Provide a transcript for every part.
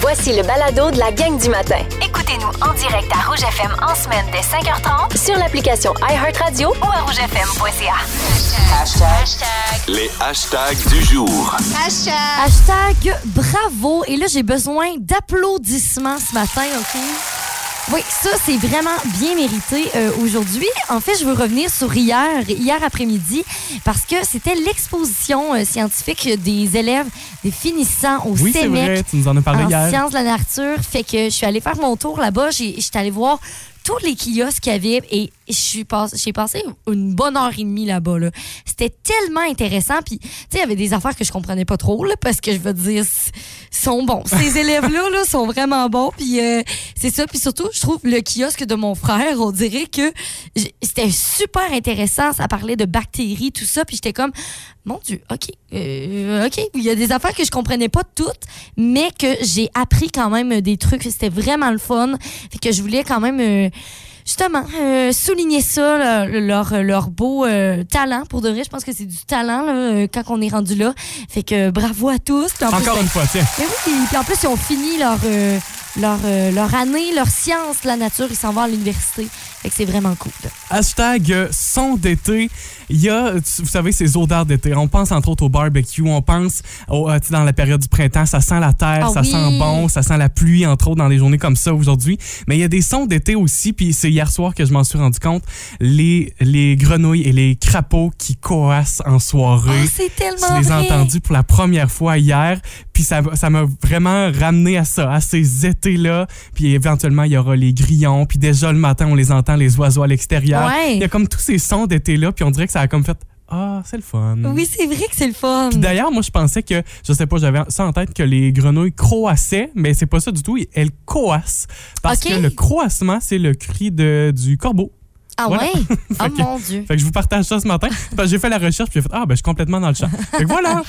Voici le balado de la gang du matin. Écoutez-nous en direct à Rouge FM en semaine dès 5h30 Sur l'application iHeartRadio ou à rougefm.ca. Les hashtags du jour. Hashtag bravo. Et là, j'ai besoin d'applaudissements ce matin, OK? Oui, ça, c'est vraiment bien mérité euh, aujourd'hui. En fait, je veux revenir sur hier, hier après-midi, parce que c'était l'exposition euh, scientifique des élèves, des finissants au Oui, CEMEC vrai, tu nous en as parlé en hier. sciences de la nature. Fait que je suis allée faire mon tour là-bas. J'étais allée voir tous les kiosques qu'il y avait et je suis pass- j'ai passé une bonne heure et demie là-bas. Là. C'était tellement intéressant. Puis, tu sais, il y avait des affaires que je comprenais pas trop là, parce que je veux dire, sont bons. Ces élèves-là là, sont vraiment bons. Puis, euh, c'est ça. Puis surtout, je trouve le kiosque de mon frère, on dirait que c'était super intéressant. Ça parlait de bactéries, tout ça. Puis, j'étais comme, mon Dieu, OK. euh, OK. Il y a des affaires que je comprenais pas toutes, mais que j'ai appris quand même des trucs. C'était vraiment le fun. Fait que je voulais quand même. euh, Justement, euh, souligner ça, là, leur, leur beau euh, talent. Pour de vrai, je pense que c'est du talent là, euh, quand on est rendu là. Fait que bravo à tous. Puis en plus, Encore ben, une fois, tiens. mais oui, puis en plus, ils ont fini leur, euh, leur, euh, leur année, leur science, la nature. Ils s'en vont à l'université. Fait que c'est vraiment cool. Hashtag euh, son d'été. Il y a, vous savez, ces odeurs d'été. On pense entre autres au barbecue. On pense au, euh, dans la période du printemps. Ça sent la terre, Ah ça oui. sent bon, ça sent la pluie, entre autres, dans des journées comme ça aujourd'hui. Mais il y a des sons d'été aussi. Puis c'est hier soir que je m'en suis rendu compte. Les, les grenouilles et les crapauds qui coassent en soirée. Oh, c'est tellement Je les ai entendus pour la première fois hier, puis ça ça m'a vraiment ramené à ça, à ces étés-là. Puis éventuellement, il y aura les grillons, puis déjà le matin, on les entend, les oiseaux à l'extérieur. Ouais. Il y a comme tous ces sons d'été-là, puis on dirait que ça a comme fait Ah, c'est le fun. Oui, c'est vrai que c'est le fun. Puis d'ailleurs, moi, je pensais que, je sais pas, j'avais ça en tête que les grenouilles croassaient, mais c'est pas ça du tout. Elles coassent. Parce que le croassement, c'est le cri de, du corbeau. Ah Voilà. ouais? oh que- mon Dieu. Fait que je vous partage ça ce matin. J'ai fait la recherche, puis j'ai fait Ah, ben, je suis complètement dans le champ. Fait que voilà.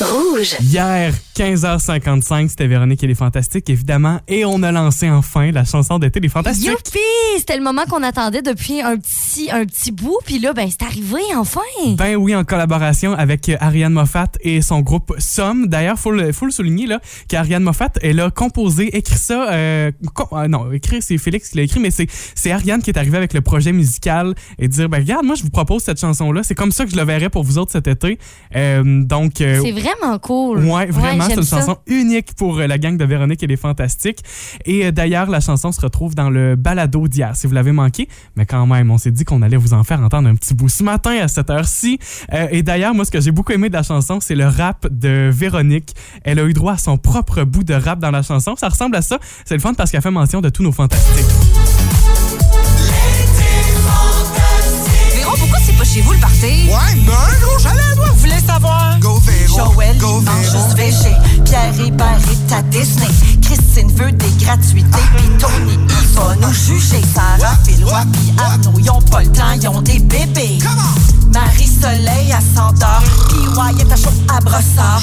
Rouge. Hier, 15h55, c'était Véronique et les Fantastiques, évidemment. Et on a lancé enfin la chanson d'été des Fantastiques. Youpi! C'était le moment qu'on attendait depuis un petit, un petit bout. Puis là, ben, c'est arrivé enfin. Ben oui, en collaboration avec euh, Ariane Moffat et son groupe Somme. D'ailleurs, faut le, faut le souligner là, qu'Ariane Moffat, elle a composé, écrit ça. Euh, euh, non, écrit c'est Félix qui l'a écrit, mais c'est c'est Ariane qui est arrivée avec le projet musical et dire ben regarde, moi je vous propose cette chanson là. C'est comme ça que je le verrais pour vous autres cet été. Euh, donc C'est vraiment cool. Ouais, vraiment, c'est une ça. chanson unique pour euh, la gang de Véronique et les Fantastiques. Et euh, d'ailleurs, la chanson se retrouve dans le balado d'hier, si vous l'avez manqué. Mais quand même, on s'est dit qu'on allait vous en faire entendre un petit bout ce matin à cette heure-ci. Euh, et d'ailleurs, moi, ce que j'ai beaucoup aimé de la chanson, c'est le rap de Véronique. Elle a eu droit à son propre bout de rap dans la chanson. Ça ressemble à ça. C'est le fun parce qu'elle fait mention de tous nos fantastiques. Véro, pourquoi c'est pas chez vous le party? Ouais, ben un gros chalet Philroy, puis Arnaud, ils ont pas le temps, ils ont des bébés. Marie-Soleil à s'endort. Puis Wyatt à chaud à brossard.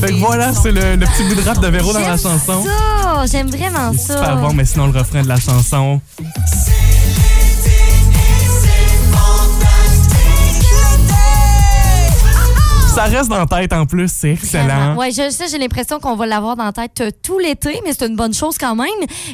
Fait que voilà, c'est le, le petit bout de rap de Véro dans la J'aime chanson. Ça, j'aime vraiment ça. Super bon, mais sinon, le refrain de la chanson. Ça reste dans la tête en plus, c'est excellent. Ouais, je sais, j'ai l'impression qu'on va l'avoir dans la tête euh, tout l'été, mais c'est une bonne chose quand même.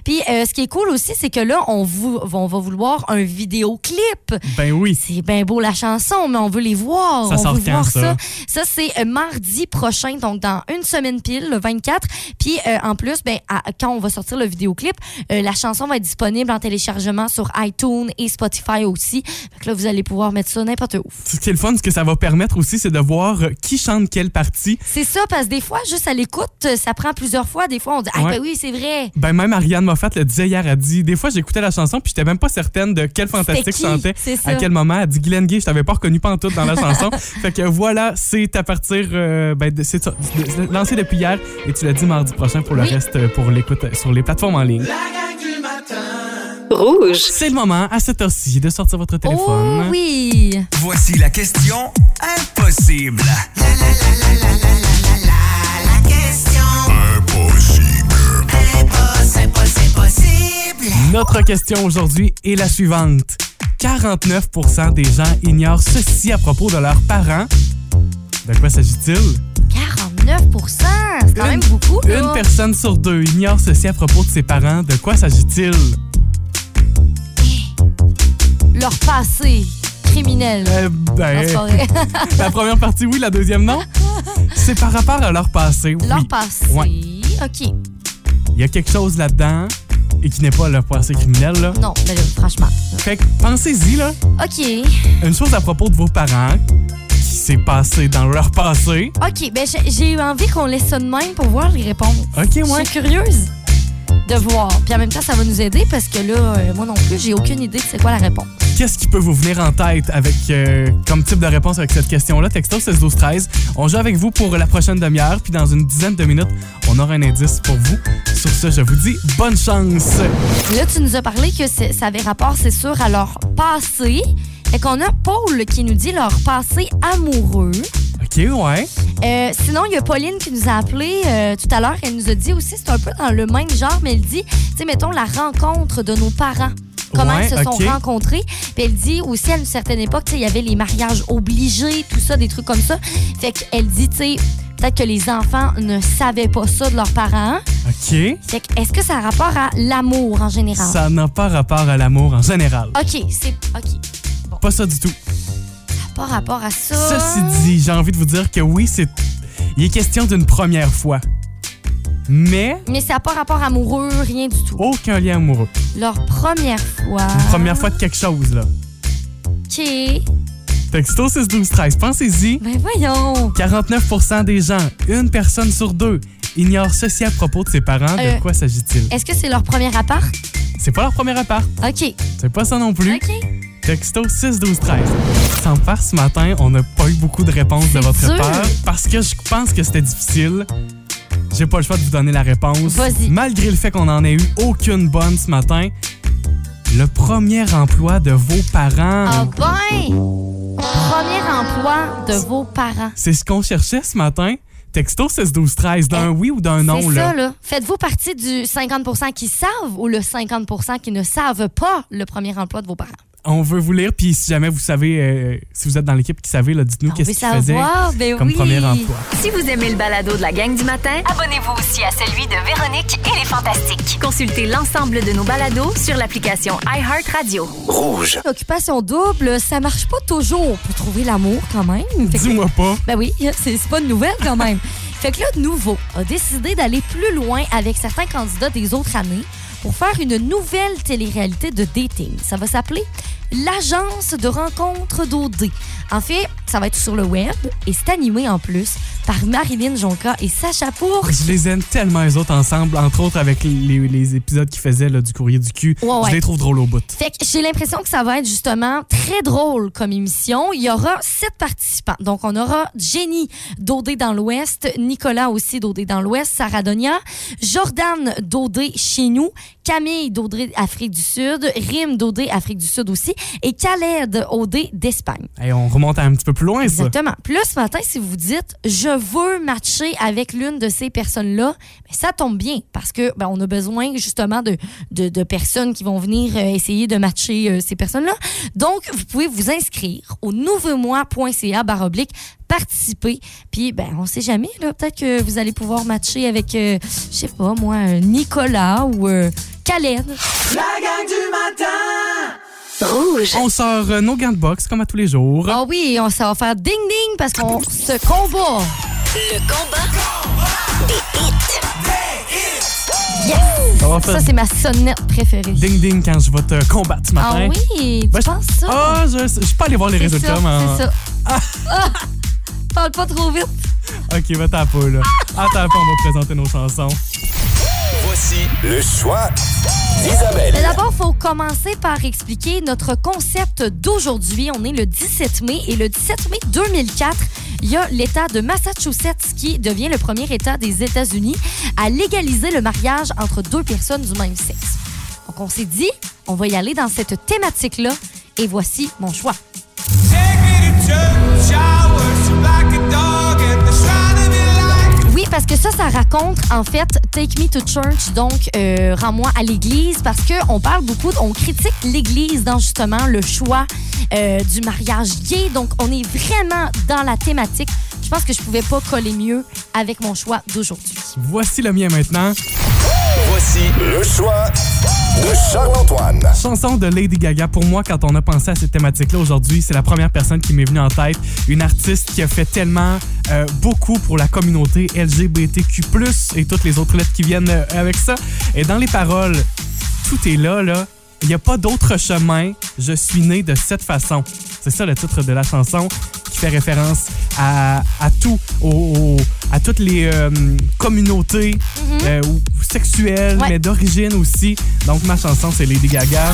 Puis euh, ce qui est cool aussi, c'est que là, on, vous, on va vouloir un vidéoclip. Ben oui. C'est bien beau la chanson, mais on veut les voir. Ça on sort veut quand, voir ça? ça? Ça, c'est euh, mardi prochain, donc dans une semaine pile, le 24. Puis euh, en plus, ben, à- quand on va sortir le vidéoclip, euh, la chanson va être disponible en téléchargement sur iTunes et Spotify aussi. Que là, vous allez pouvoir mettre ça n'importe où. Ce qui est le fun, ce que ça va permettre aussi, c'est de voir euh, qui chante quelle partie. C'est ça, parce que des fois, juste à l'écoute, ça prend plusieurs fois. Des fois, on dit, ah, Ouais. ben oui, c'est vrai. Ben même Ariane Moffat le disait hier, elle dit, des fois j'écoutais la chanson puis j'étais même pas certaine de quel fantastique chantait, à quel moment. Elle dit Glenn Gay, je t'avais pas reconnu pas en tout dans la chanson. fait que voilà, c'est à partir, euh, ben de- c'est ça, de- de- lancé depuis hier et tu l'as dit mardi prochain pour le Oui. reste, euh, pour l'écoute euh, sur les plateformes en ligne. Rouge. C'est le moment, à cette heure-ci, de sortir votre téléphone. Oh oui! Voici la question impossible. La, question impossible. Impossible, impossible, impossible. Notre question aujourd'hui est la suivante. 49 des gens ignorent ceci à propos de leurs parents. De quoi s'agit-il? 49 C'est quand même beaucoup. Une personne sur deux ignore ceci à propos de ses parents. De quoi s'agit-il? Leur passé criminel. Euh, ben, la première partie, oui, la deuxième, non? C'est par rapport à leur passé, oui. Leur passé. Ouais. OK. Il y a quelque chose là-dedans et qui n'est pas leur passé criminel, là. Non, mais là, franchement. Fait que pensez-y, là. OK. Une chose à propos de vos parents qui s'est passé dans leur passé. OK, ben j'ai- eu envie qu'on laisse ça de même pour voir les réponses. OK, Je ouais. suis curieuse de voir. Puis en même temps, ça va nous aider parce que là, euh, moi non plus, j'ai aucune idée de c'est quoi la réponse. Qu'est-ce qui peut vous venir en tête avec euh, comme type de réponse avec cette question-là? Texto 16 12 13. On joue avec vous pour la prochaine demi-heure, puis dans une dizaine de minutes, on aura un indice pour vous. Sur ce, je vous dis bonne chance. Là, tu nous as parlé que ça avait rapport, c'est sûr, à leur passé. Fait qu'on a Paul qui nous dit leur passé amoureux. OK, ouais. Euh, sinon, il y a Pauline qui nous a appelé euh, tout à l'heure. Elle nous a dit aussi, c'est un peu dans le même genre, mais elle dit, tu sais, mettons, la rencontre de nos parents. Comment Ouais, ils se sont rencontrés. Puis elle dit aussi, à une certaine époque, tu sais, il y avait les mariages obligés, tout ça, des trucs comme ça. Fait qu'elle dit, tu sais, peut-être que les enfants ne savaient pas ça de leurs parents. OK. Fait que, est-ce que ça a rapport à l'amour en général? Ça n'a pas rapport à l'amour en général. OK, c'est. OK. Pas ça du tout. Pas rapport à ça. Ceci dit, j'ai envie de vous dire que oui, c'est. Il est question d'une première fois. Mais Mais ça n'a pas rapport amoureux, rien du tout. aucun lien amoureux. Leur première fois. Une première fois de quelque chose, là. OK. Texto 6 12 13. Pensez-y. Ben voyons. 49% des gens, une personne sur deux, ignore ceci à propos de ses parents. Euh, de quoi s'agit-il? Est-ce que c'est leur premier appart? C'est pas leur premier appart. OK. C'est pas ça non plus. OK. Texto 6 12 13. Sans faire ce matin, on n'a pas eu beaucoup de réponses de votre part parce que je pense que c'était difficile. J'ai pas le choix de vous donner la réponse. Vas-y. Malgré le fait qu'on en ait eu aucune bonne ce matin, le premier emploi de vos parents. Ah ben! Premier emploi de vos parents. C'est ce qu'on cherchait ce matin. Texto 16 12 13 d'un oui ou d'un non C'est là. ça, là. Faites-vous partie du 50% qui savent ou le 50% qui ne savent pas le premier emploi de vos parents? On veut vous lire puis si jamais vous savez euh, si vous êtes dans l'équipe qui savez dites-nous qu'est-ce faisaient savoir, ben comme oui. premier emploi. Si vous aimez le balado de la gang du matin, abonnez-vous aussi à celui de Véronique et les Fantastiques. Consultez l'ensemble de nos balados sur l'application iHeartRadio. Rouge. Occupation double, ça marche pas toujours pour trouver l'amour quand même. Dis-moi pas. Ben oui, c'est c'est pas une nouvelle quand même. fait que là, Nouveau a décidé d'aller plus loin avec certains candidats des autres années pour faire une nouvelle télé-réalité de dating. Ça va s'appeler l'agence de rencontres d'OD. En fait, ça va être sur le web et c'est animé en plus par Marilyn Jonca et Sacha Pour. Je les aime tellement les autres ensemble, entre autres avec les, les épisodes qu'ils faisaient là, du courrier du cul. Ouais, ouais. Je les trouve drôles au bout. Fait que j'ai l'impression que ça va être justement très drôle comme émission. Il y aura sept participants. Donc, on aura Jenny d'Odé dans l'Ouest, Nicolas aussi d'Odé dans l'Ouest, Sarah Donia, Jordan d'Odé chez nous, Camille d'Odé Afrique du Sud, Rim d'Odé Afrique du Sud aussi, et Khaled Odé d'Espagne. Hey, on remonte un petit peu plus loin, ça. Exactement. Puis là, ce matin, si vous dites je veux matcher avec l'une de ces personnes-là, ben, ça tombe bien parce que ben, on a besoin justement de, de, de personnes qui vont venir euh, essayer de matcher euh, ces personnes-là. Donc, vous pouvez vous inscrire au nouveaumois.ca baroblique participer. Puis, ben, on sait jamais, là, peut-être que vous allez pouvoir matcher avec, euh, je sais pas, moi, Nicolas ou euh, Khaled. La gang du matin Rouge. On sort euh, nos gants de boxe comme à tous les jours. Ah oui, on, ça va faire ding-ding parce qu'on se combat. Le combat On va faire Ça, c'est ma sonnette préférée. ding ding quand je vais te combattre ce matin. Ah oui, tu Ben, je- penses ça? Ah, je, je suis pas allé voir les C'est résultats, ça, mais. c'est ça. Ah! Parle pas trop vite. Ok, va t'en pas, là. Attends, un peu, on va présenter nos chansons. Voici le choix d'Isabelle. Mais D'abord, il faut commencer par expliquer notre concept d'aujourd'hui. On est le 17 mai et le 17 mai 2004, il y a l'État de Massachusetts qui devient le premier État des États-Unis à légaliser le mariage entre deux personnes du même sexe. Donc, on s'est dit, on va y aller dans cette thématique-là et voici mon choix. Parce que ça, ça raconte en fait Take Me to Church, donc euh, rends-moi à l'église, parce que on parle beaucoup, on critique l'église dans justement le choix euh, du mariage gay. Donc, on est vraiment dans la thématique. Je pense que je pouvais pas coller mieux avec mon choix d'aujourd'hui. Voici le mien maintenant. Voici le choix de Charles-Antoine. Chanson de Lady Gaga. Pour moi, quand on a pensé à cette thématique-là aujourd'hui, c'est la première personne qui m'est venue en tête. Une artiste qui a fait tellement euh, beaucoup pour la communauté LGBTQ+, et toutes les autres lettres qui viennent euh, avec ça. Et dans les paroles, tout est là, là. Il n'y a pas d'autre chemin. Je suis né de cette façon. C'est ça le titre de la chanson qui fait référence à, à tout, au- au- à toutes les euh, communautés euh, ou sexuelles, Ouais. mais d'origine aussi. Donc ma chanson, c'est Lady Gaga.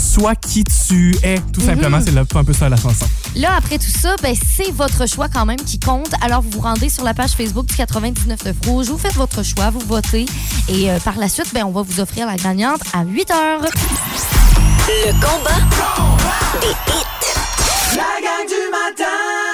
Sois qui tu es, tout simplement, c'est là- un peu ça la chanson. Là, après tout ça, ben, c'est votre choix quand même qui compte. Alors, vous vous rendez sur la page Facebook du 99 Rouge, vous faites votre choix, vous votez. Et euh, par la suite, ben, on va vous offrir la gagnante à 8 heures. Le combat des hits. La gang du matin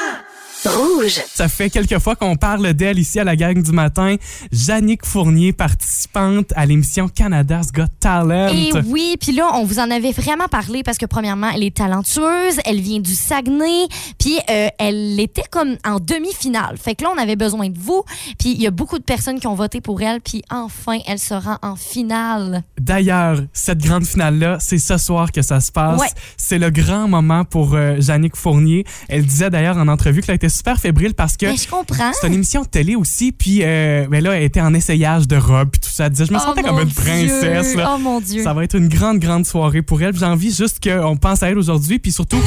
Rouge. Ça fait quelques fois qu'on parle d'elle ici à la gang du matin. Jannick Fournier, participante à l'émission Canada's Got Talent. Et oui, puis là, on vous en avait vraiment parlé parce que premièrement, elle est talentueuse, elle vient du Saguenay, puis euh, elle était comme en demi-finale. Fait que là, on avait besoin de vous, puis il y a beaucoup de personnes qui ont voté pour elle, puis enfin, elle se rend en finale. D'ailleurs, cette grande finale-là, c'est ce soir que ça se passe. Ouais. C'est le grand moment pour euh, Jannick Fournier. Elle disait d'ailleurs en entrevue qu'elle était super fébrile parce que c'est une émission de télé aussi, puis euh, ben là, elle était en essayage de robe, puis tout ça. Elle disait, je me Oh sentais comme une Dieu, princesse. Là. Oh mon Dieu. Ça va être une grande, grande soirée pour elle. J'ai envie juste qu'on pense à elle aujourd'hui, puis surtout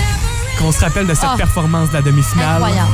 qu'on se rappelle de cette Ah. performance de la demi-finale. Incroyable.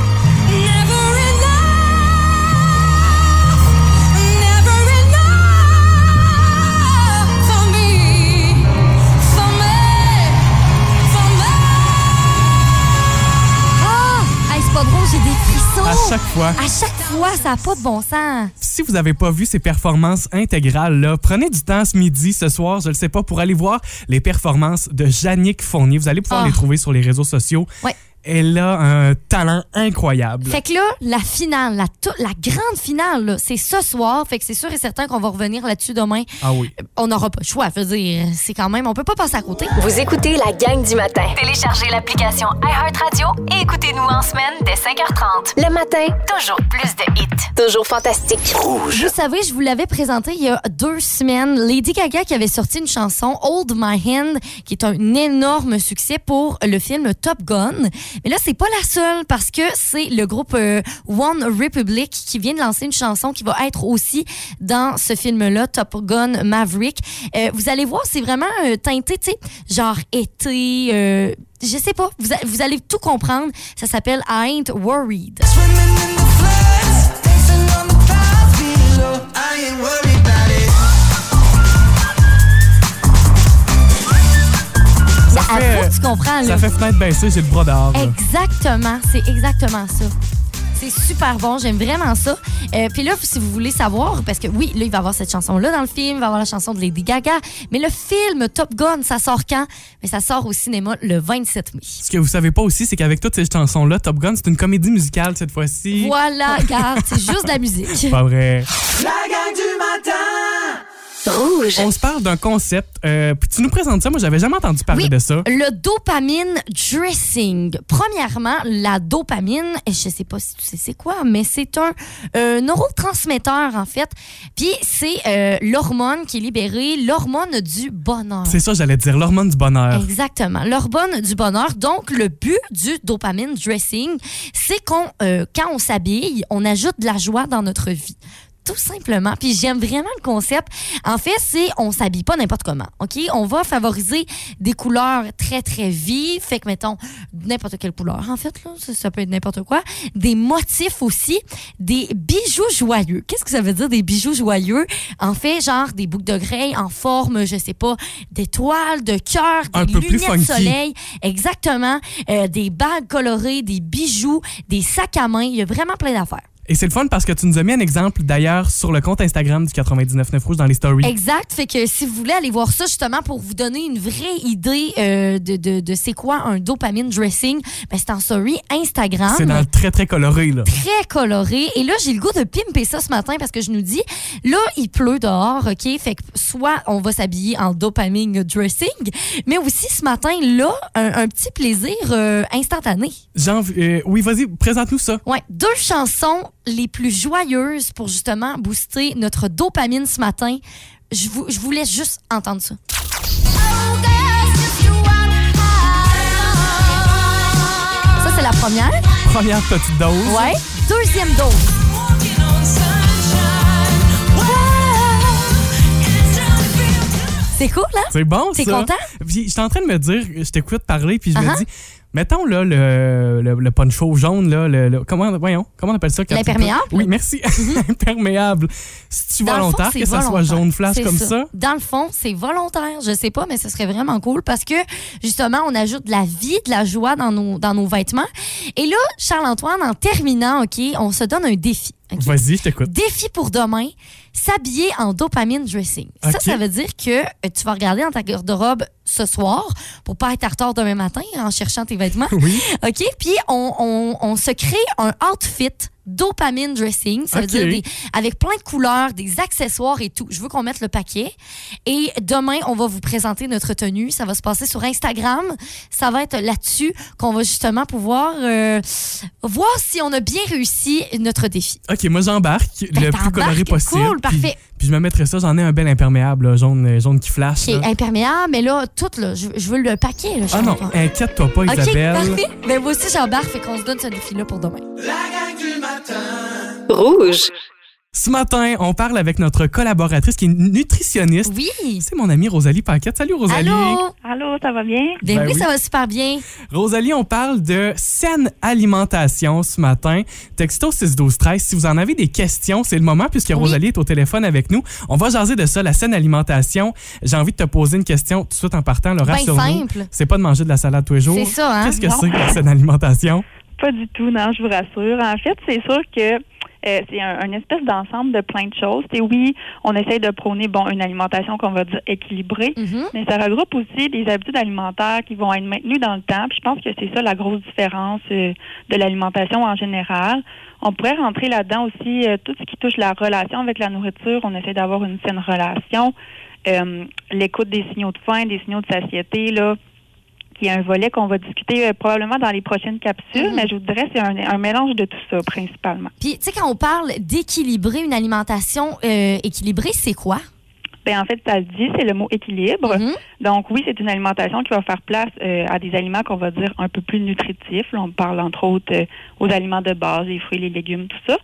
À chaque fois. À chaque fois, ça n'a pas de bon sens. Si vous n'avez pas vu ces performances intégrales, là, prenez du temps ce midi, ce soir, je ne sais pas, pour aller voir les performances de Jannick Fournier. Vous allez pouvoir Ah. les trouver sur les réseaux sociaux. Ouais. Elle a un talent incroyable. Fait que là, la finale, la, to- la grande finale, c'est ce soir. Fait que c'est sûr et certain qu'on va revenir là-dessus demain. Ah oui. On n'aura pas le choix. Je veux dire, c'est quand même, on peut pas passer à côté. Vous écoutez la gang du matin. Téléchargez l'application iHeartRadio et écoutez-nous en semaine dès 5h30. Le matin, Toujours plus de hits. toujours fantastique. Vous savez, je vous l'avais présenté il y a deux semaines. Lady Gaga qui avait sorti une chanson, Hold My Hand, qui est un énorme succès pour le film Top Gun. Mais là, c'est pas la seule parce que c'est le groupe euh, One Republic qui vient de lancer une chanson qui va être aussi dans ce film-là, Top Gun Maverick. Euh, vous allez voir, c'est vraiment euh, teinté, tu sais, genre été. euh, je sais pas, vous, vous allez tout comprendre. Ça s'appelle I Ain't Worried. À fait, vous, tu comprends, là. ça fait fenêtre baissée, j'ai le bras là. Exactement, c'est exactement ça. C'est super bon, j'aime vraiment ça. Euh, Puis là, si vous voulez savoir, parce que oui, là, il va y avoir cette chanson-là dans le film, il va y avoir la chanson de Lady Gaga, mais le film Top Gun, ça sort quand? Mais ça sort au cinéma le 27 mai. Ce que vous savez pas aussi, c'est qu'avec toutes ces chansons-là, Top Gun, c'est une comédie musicale cette fois-ci. Voilà, regarde, c'est juste de la musique. Pas vrai. La gang du matin Rouge. On se parle d'un concept. euh, puis tu nous présentes ça. Moi, j'avais jamais entendu parler Oui. de ça. Le dopamine dressing. Premièrement, la dopamine, et je sais pas si tu sais c'est quoi, mais c'est un euh, neurotransmetteur en fait. Puis c'est euh, l'hormone qui est libérée, l'hormone du bonheur. C'est ça, j'allais dire, l'hormone du bonheur. Exactement. L'hormone du bonheur. Donc, le but du dopamine dressing, c'est qu'on, quand on s'habille, on ajoute de la joie dans notre vie. Tout simplement. Puis j'aime vraiment le concept. En fait, c'est on s'habille pas n'importe comment. OK? On va favoriser des couleurs très, très vives. Fait que, mettons, n'importe quelle couleur, en fait, là. Ça, ça peut être n'importe quoi. Des motifs aussi. Des bijoux joyeux. Qu'est-ce que ça veut dire, des bijoux joyeux? En fait, genre des boucles de grey en forme, je sais pas, d'étoiles, de cœurs, des Un peu plus lunettes funky. soleil. Exactement. Euh, des bagues colorées, des bijoux, des sacs à main. Il y a vraiment plein d'affaires. Et c'est le fun parce que tu nous as mis un exemple d'ailleurs sur le compte Instagram du 99.9 Rouge dans les stories. Exact. Fait que si vous voulez aller voir ça, justement, pour vous donner une vraie idée euh, de, de, de c'est quoi un dopamine dressing, ben, c'est en story Instagram. C'est dans le très, très coloré, là. très coloré. Et là, j'ai le goût de pimper ça ce matin parce que je nous dis, là, il pleut dehors, OK? Fait que soit on va s'habiller en dopamine dressing, mais aussi ce matin, là, un, un petit plaisir euh, instantané. Jean, euh, oui, vas-y, présente-nous ça. Ouais, deux chansons les plus joyeuses pour justement booster notre dopamine ce matin. Je vous, je vous laisse juste entendre ça. Ça, c'est la première. Première petite dose. Ouais. Deuxième dose. C'est cool, hein? C'est bon, T'es content? Puis j'étais en train de me dire, je t'écoute parler, puis je Uh-huh. me dis, mettons là le, le, le poncho jaune, là, le, le- comment, voyons, comment on appelle ça? quand tu L'imperméable? Oui, merci. Imperméable. C'est-tu Dans le fond, volontaire c'est que ça soit volontaire. jaune flash C'est comme ça? Dans le fond, c'est volontaire. Je sais pas, mais ce serait vraiment cool parce que justement, on ajoute de la vie, de la joie dans nos, dans nos vêtements. Et là, Charles-Antoine, en terminant, OK, on se donne un défi. OK? Vas-y, je t'écoute. Défi pour demain, s'habiller en dopamine dressing. Ça, OK. ça veut dire que euh, tu vas regarder dans ta garde-robe ce soir pour pas être en retard demain matin en cherchant tes vêtements. Oui. OK? Puis on, on- on se crée un outfit dopamine dressing. Ça veut dire des- avec plein de couleurs, des accessoires et tout. Je veux qu'on mette le paquet. Et demain, on va vous présenter notre tenue. Ça va se passer sur Instagram. Ça va être là-dessus qu'on va justement pouvoir euh, voir si on a bien réussi notre défi. OK, moi j'embarque Ben, le plus t'embarques? coloré possible. Cool, parfait. Puis, je me mettrais ça, j'en ai un bel imperméable, là, jaune, euh, jaune qui flash. qui est imperméable, mais là, tout, là, je, je veux le paquet. Là, Ah non, inquiète-toi pas, OK, Isabelle. parfait. Ben, moi aussi, j'embarque, fait qu'on se donne ce défi-là pour demain. Rouge. Ce matin, on parle avec notre collaboratrice qui est nutritionniste. Oui. C'est mon amie Rosalie Paquette. Salut Rosalie. Allô? Allô, ça va bien? Ben, Ben oui, oui. ça va super bien. Rosalie, on parle de saine alimentation ce matin. Texto 6 12 13 Si vous en avez des questions, c'est le moment puisque Oui. Rosalie est au téléphone avec nous. On va jaser de ça, la saine alimentation. J'ai envie de te poser une question tout de suite en partant. Le Ben simple. C'est pas de manger de la salade tous les jours. C'est ça, hein? Qu'est-ce que c'est que la saine alimentation? Pas du tout, non, je vous rassure. En fait, c'est sûr que euh, c'est un, espèce d'ensemble de plein de choses. Et oui, on essaye de prôner bon une alimentation qu'on va dire équilibrée, Mhm. mais ça regroupe aussi des habitudes alimentaires qui vont être maintenues dans le temps. Puis je pense que c'est ça la grosse différence euh, de l'alimentation en général. On pourrait rentrer là-dedans aussi euh, tout ce qui touche la relation avec la nourriture. On essaie d'avoir une saine relation. L'écoute des signaux de faim, des signaux de satiété, là, qui est un volet qu'on va discuter euh, probablement dans les prochaines capsules, Mhm. mais je vous dirais c'est un, un mélange de tout ça principalement. Puis, tu sais, quand on parle d'équilibrer une alimentation euh, équilibrée, c'est quoi? Ben, en fait, ça le dit, c'est le mot équilibre. Mhm. Donc oui, c'est une alimentation qui va faire place euh, à des aliments qu'on va dire un peu plus nutritifs. Là, on parle entre autres euh, aux aliments de base, les fruits, les légumes, tout ça.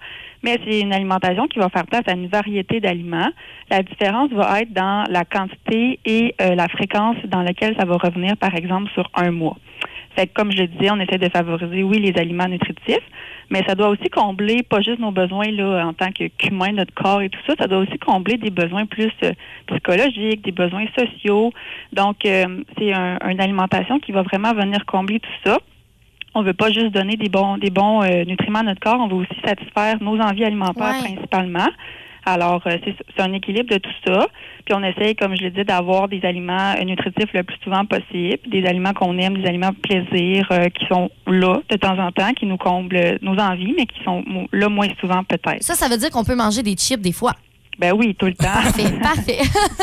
Mais c'est une alimentation qui va faire place à une variété d'aliments. La différence va être dans la quantité et euh, la fréquence dans laquelle ça va revenir, par exemple, sur un mois. Fait que, comme je le disais, on essaie de favoriser, oui, les aliments nutritifs, mais ça doit aussi combler pas juste nos besoins là, en tant que qu'humain, notre corps et tout ça, ça doit aussi combler des besoins plus euh, psychologiques, des besoins sociaux. Donc, euh, c'est un- une alimentation qui va vraiment venir combler tout ça. On veut pas juste donner des bons, des bons euh, nutriments à notre corps, on veut aussi satisfaire nos envies alimentaires Ouais. principalement. Alors, euh, c'est un équilibre de tout ça. Puis on essaye, comme je l'ai dit, d'avoir des aliments euh, nutritifs le plus souvent possible, des aliments qu'on aime, des aliments plaisir euh, qui sont là de temps en temps, qui nous comblent nos envies, mais qui sont là moins souvent peut-être. Ça, ça veut dire qu'on peut manger des chips des fois. Ben oui, tout le temps. Parfait, parfait.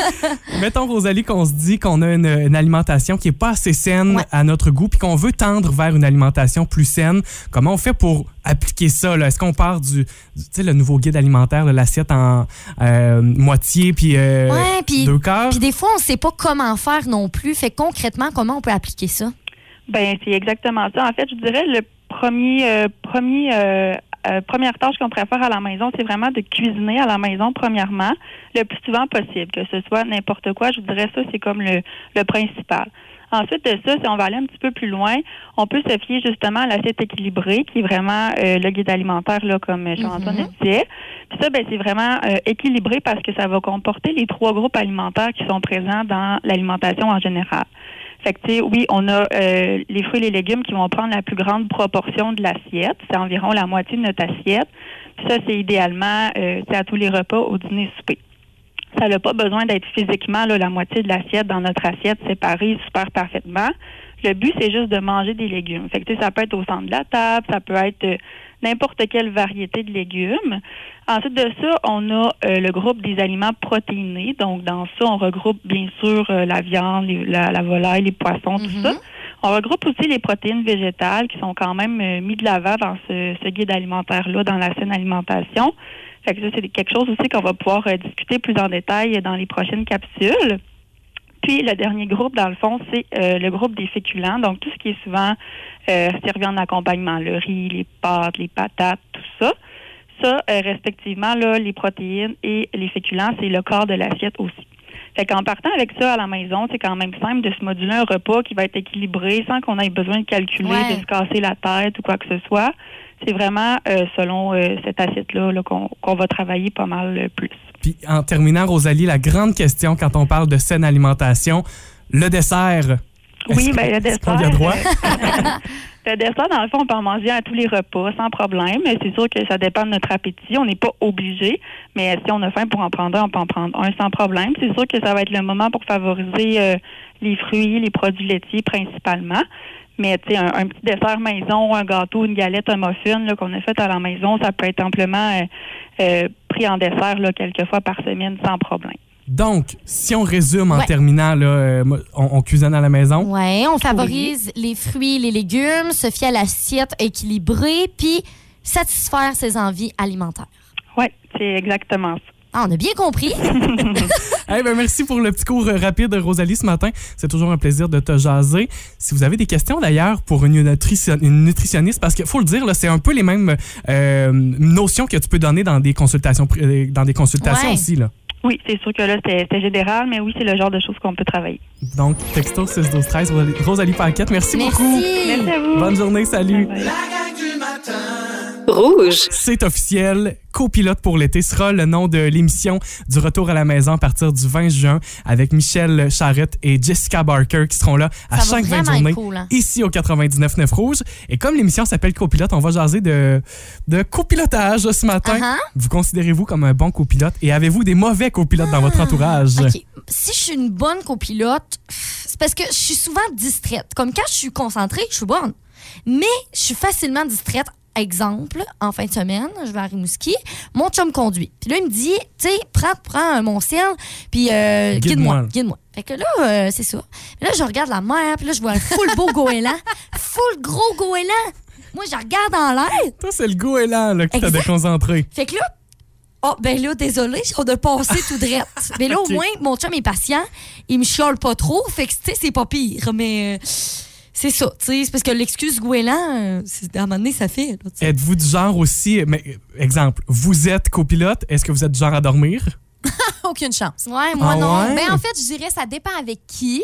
Mettons, Rosalie, qu'on se dit qu'on a une, une alimentation qui est pas assez saine Ouais. à notre goût, puis qu'on veut tendre vers une alimentation plus saine. Comment on fait pour appliquer ça? Est-ce qu'on part du, du- tu sais, le nouveau guide alimentaire, l'assiette en euh, moitié, puis euh, Ouais, deux quarts? puis des fois, on sait pas comment faire non plus. Fait concrètement, comment on peut appliquer ça? Ben c'est exactement ça. En fait, je dirais le premier euh, premier euh, première tâche qu'on pourrait faire à la maison, c'est vraiment de cuisiner à la maison premièrement, le plus souvent possible, que ce soit n'importe quoi. Je vous dirais ça, c'est comme le, le principal. Ensuite de ça, si on va aller un petit peu plus loin, on peut se fier justement à l'assiette équilibrée, qui est vraiment euh, le guide alimentaire, là, comme euh, Jean-Antoine le disait. Puis ça, ben, c'est vraiment euh, équilibré parce que ça va comporter les trois groupes alimentaires qui sont présents dans l'alimentation en général. Fait que, tu sais, oui, on a euh, les fruits et les légumes qui vont prendre la plus grande proportion de l'assiette. C'est environ la moitié de notre assiette. Puis ça, c'est idéalement, euh, à tous les repas, au dîner souper. Ça n'a pas besoin d'être physiquement là, la moitié de l'assiette dans notre assiette séparée super parfaitement. Le but, c'est juste de manger des légumes. Fait que, ça peut être au centre de la table, ça peut être euh, n'importe quelle variété de légumes. Ensuite de ça, on a euh, le groupe des aliments protéinés. Donc, dans ça, on regroupe bien sûr euh, la viande, les- la, la volaille, les poissons, tout ça. On regroupe aussi les protéines végétales qui sont quand même euh, mis de l'avant dans ce, ce guide alimentaire-là, dans la saine alimentation. Fait que ça, c'est quelque chose aussi qu'on va pouvoir euh, discuter plus en détail dans les prochaines capsules. Puis le dernier groupe, dans le fond, c'est euh, le groupe des féculents, donc tout ce qui est souvent euh, servi en accompagnement, le riz, les pâtes, les patates, tout ça. Ça, euh, respectivement, là, les protéines et les féculents, c'est le corps de l'assiette aussi. Fait qu'en partant avec ça à la maison, c'est quand même simple de se moduler un repas qui va être équilibré sans qu'on ait besoin de calculer, Ouais. de se casser la tête ou quoi que ce soit. C'est vraiment euh, selon euh, cette assiette-là là, qu'on va travailler pas mal euh, plus. Puis en terminant, Rosalie, la grande question quand on parle de saine alimentation, le dessert. Oui, ben, le dessert. qu'on y a droit? euh, le dessert, dans le fond, on peut en manger à tous les repas sans problème. C'est sûr que ça dépend de notre appétit. On n'est pas obligé, mais si on a faim pour en prendre un, on peut en prendre un sans problème. C'est sûr que ça va être le moment pour favoriser euh, les fruits, les produits laitiers principalement. Mais tu sais, un, un petit dessert maison, un gâteau, une galette, un muffin là, qu'on a fait à la maison, ça peut être amplement euh, euh, pris en dessert là, quelques fois par semaine sans problème. Donc, si on résume en Ouais. terminant, là, euh, on, on cuisine à la maison. Ouais, on favorise les fruits, les légumes, se fier à l'assiette équilibrée, puis satisfaire ses envies alimentaires. Oui, c'est exactement ça. Ah, on a bien compris. Eh ben, merci pour le petit cours euh, rapide, Rosalie, ce matin. C'est toujours un plaisir de te jaser. Si vous avez des questions, d'ailleurs, pour une, nutrition- une nutritionniste, parce qu'il faut le dire, là, c'est un peu les mêmes euh, notions que tu peux donner dans des consultations, euh, dans des consultations Ouais. aussi. Là. Oui, c'est sûr que là, c'était c'était général, mais oui, c'est le genre de choses qu'on peut travailler. Donc, texto 6 12 13 Rosalie, Paquette, merci, beaucoup. Merci à vous. Bonne journée, salut. Bye bye. Rouge. C'est officiel. Copilote pour l'été sera le nom de l'émission du retour à la maison à partir du 20 juin avec Michel Charrette et Jessica Barker qui seront là à Ça chaque 20 vraiment journées être cool, hein? ici au 99.9 Rouge. Et comme l'émission s'appelle Copilote, on va jaser de, de copilotage ce matin. Uh-huh. Vous considérez-vous comme un bon copilote et avez-vous des mauvais copilotes dans votre entourage? Ah, OK. Si je suis une bonne copilote, c'est parce que je suis souvent distraite. Comme quand je suis concentrée, je suis bonne. Mais je suis facilement distraite. Exemple, en fin de semaine, je vais à Rimouski, mon chum conduit. Puis là, il me dit, tu sais, prends, prends mon ciel, puis euh, Guide-moi. guide-moi. Fait que là, euh, c'est ça. Là, je regarde la mer, puis là, je vois un full beau goéland, full gros goéland. Moi, je regarde en l'air. Toi, c'est le goéland là, qui t'a déconcentré. Fait que là, oh, ben là, désolé, on a passé tout drette. Mais là, au moins, mon chum est patient. Il me chiale pas trop. Fait que, tu sais, c'est pas pire. Mais euh, c'est ça, tu sais. C'est parce que l'excuse goéland, c'est- à un moment donné, ça fait. Êtes-vous du genre aussi, mais, exemple, vous êtes copilote, est-ce que vous êtes du genre à dormir? Aucune chance. Ouais, moi Ah non. ouais? Ben, en fait, je dirais ça dépend avec qui.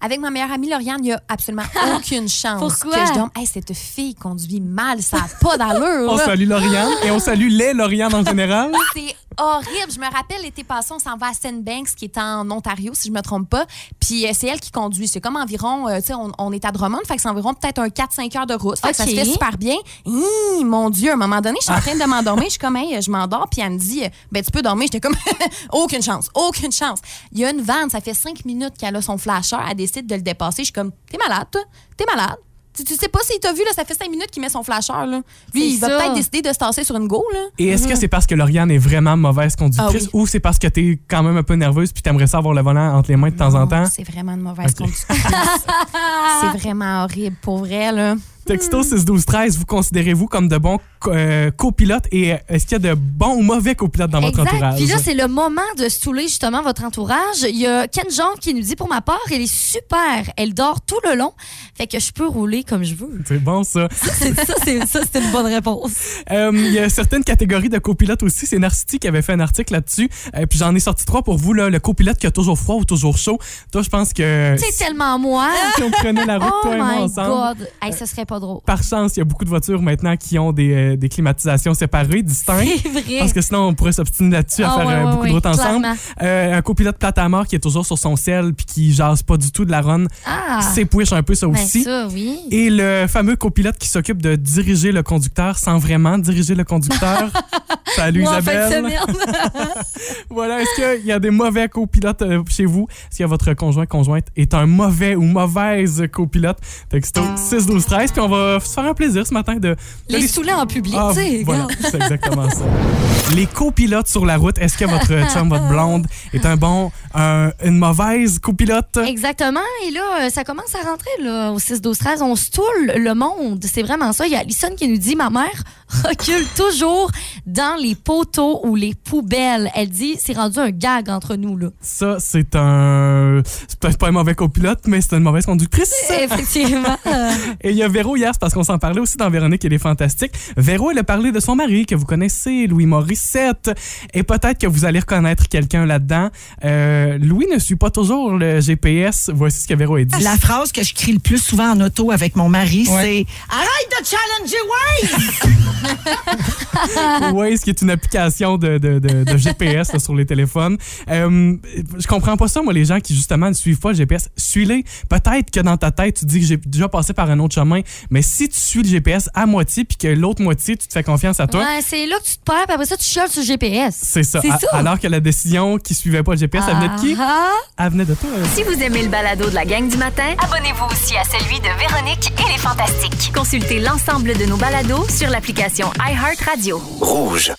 Avec ma meilleure amie Lauriane, il n'y a absolument aucune chance Pourquoi? que je dorme. Hey, cette fille conduit mal, ça n'a pas d'allure. On là. salue Lauriane et on salue les Lauriane en général. C'est horrible. Je me rappelle, l'été passé, on s'en va à Sandbanks, qui est en Ontario, si je me trompe pas. Puis euh, c'est elle qui conduit. C'est comme environ, euh, tu sais, on, on est à Drummond, fait que c'est environ peut-être un 4-5 heures de route. Fait que ça se fait super bien. Hi, mon Dieu, à un moment donné, je suis en train de m'endormir. Je suis comme, hey, je m'endors. Puis elle me dit, euh, ben, tu peux dormir. J'étais comme, aucune chance, aucune chance. Il y a une vanne, ça fait 5 minutes qu'elle a son flasher. Elle décide de le dépasser. Je suis comme, t'es malade, toi? T'es malade? Tu, tu sais pas s'il t'a vu, là, ça fait 5 minutes qu'il met son flasher. Là. Lui, il va peut-être décider de se tasser sur une go. Là. Et est-ce que c'est parce que Lauriane est vraiment mauvaise conductrice Ah oui. ou c'est parce que t'es quand même un peu nerveuse puis t'aimerais ça avoir le volant entre les mains de temps en temps? C'est vraiment une mauvaise Ok. conductrice. c'est vraiment horrible, pour vrai, là. Texto 6 12 13, vous considérez-vous comme de bons euh, copilotes et euh, est-ce qu'il y a de bons ou mauvais copilotes dans votre Exact. entourage? Puis là, c'est le moment de stouler justement votre entourage. Il y a Ken Jean qui nous dit pour ma part, elle est super. Elle dort tout le long. Fait que je peux rouler comme je veux. C'est bon ça. Ça, c'était une bonne réponse. Euh, Il y a certaines catégories de copilotes aussi. C'est Narcity qui avait fait un article là-dessus. Euh, puis j'en ai sorti trois pour vous. Là, le copilote qui a toujours froid ou toujours chaud. Toi, je pense que C'est tellement moi. si on prenait la route, Oh toi et moi ensemble. God. Hey, ça serait pas pas drôle. Par chance, il y a beaucoup de voitures maintenant qui ont des, euh, des climatisations séparées, distinctes. C'est vrai. Parce que sinon, on pourrait s'obstiner là-dessus à Ah, faire ouais, euh, ouais, beaucoup ouais, de routes ensemble. Euh, un copilote plate à mort qui est toujours sur son ciel puis qui jase pas du tout de la run. Ah. C'est push un peu ça Ben, aussi. ça, oui. Et le fameux copilote qui s'occupe de diriger le conducteur sans vraiment diriger le conducteur. Salut Moi, en Isabelle. semaine. Voilà, est-ce qu'il y a des mauvais copilotes euh, chez vous? Est-ce que votre conjoint conjointe est un mauvais ou mauvaise copilote? Texto 6 12 13 puis on va se faire un plaisir ce matin de Les d'aller- saouler en public, Ah, tu sais. voilà, c'est exactement ça. Les copilotes sur la route, est-ce que votre chum, votre blonde est un bon, un- une mauvaise copilote? Exactement. Et là, euh, ça commence à rentrer là, au 6-12-13. On se toule le monde. C'est vraiment ça. Il y a Alison qui nous dit Ma mère recule toujours dans les poteaux ou les poubelles. Elle dit C'est rendu un gag entre nous. là. Ça, c'est un. C'est peut-être pas un mauvais copilote, mais c'est une mauvaise conductrice. Effectivement. Et il y a Véro hier, c'est parce qu'on s'en parlait aussi dans Véronique, elle est fantastique. Véro, elle a parlé de son mari que vous connaissez, Louis Morissette. Et peut-être que vous allez reconnaître quelqu'un là-dedans. Euh, Louis ne suit pas toujours le GPS. Voici ce que Véro a dit. La phrase que je crie le plus souvent en auto avec mon mari, c'est Arrête de challenger Waze! Waze, qui est une application de, de- de- de GPS là, sur les téléphones. Euh, je comprends pas ça, moi, les gens qui, justement, ne suivent pas le GPS. Suis-les. Peut-être que dans ta tête, tu dis que j'ai déjà passé par un autre chemin, mais si tu suis le GPS à moitié, puis que l'autre moitié, tu te fais confiance à toi, Ouais, c'est là que tu te perds, puis après ça, tu chiales sur le GPS. c'est ça. C'est A- ça. Alors que la décision qui suivait pas le GPS, elle venait de qui? Ah, Elle venait de toi. Si vous aimez le balado de la gang du matin, abonnez-vous aussi à celui de Véronique et les Fantastiques. Consultez l'ensemble de nos balados sur l'application iHeartRadio. Rouge.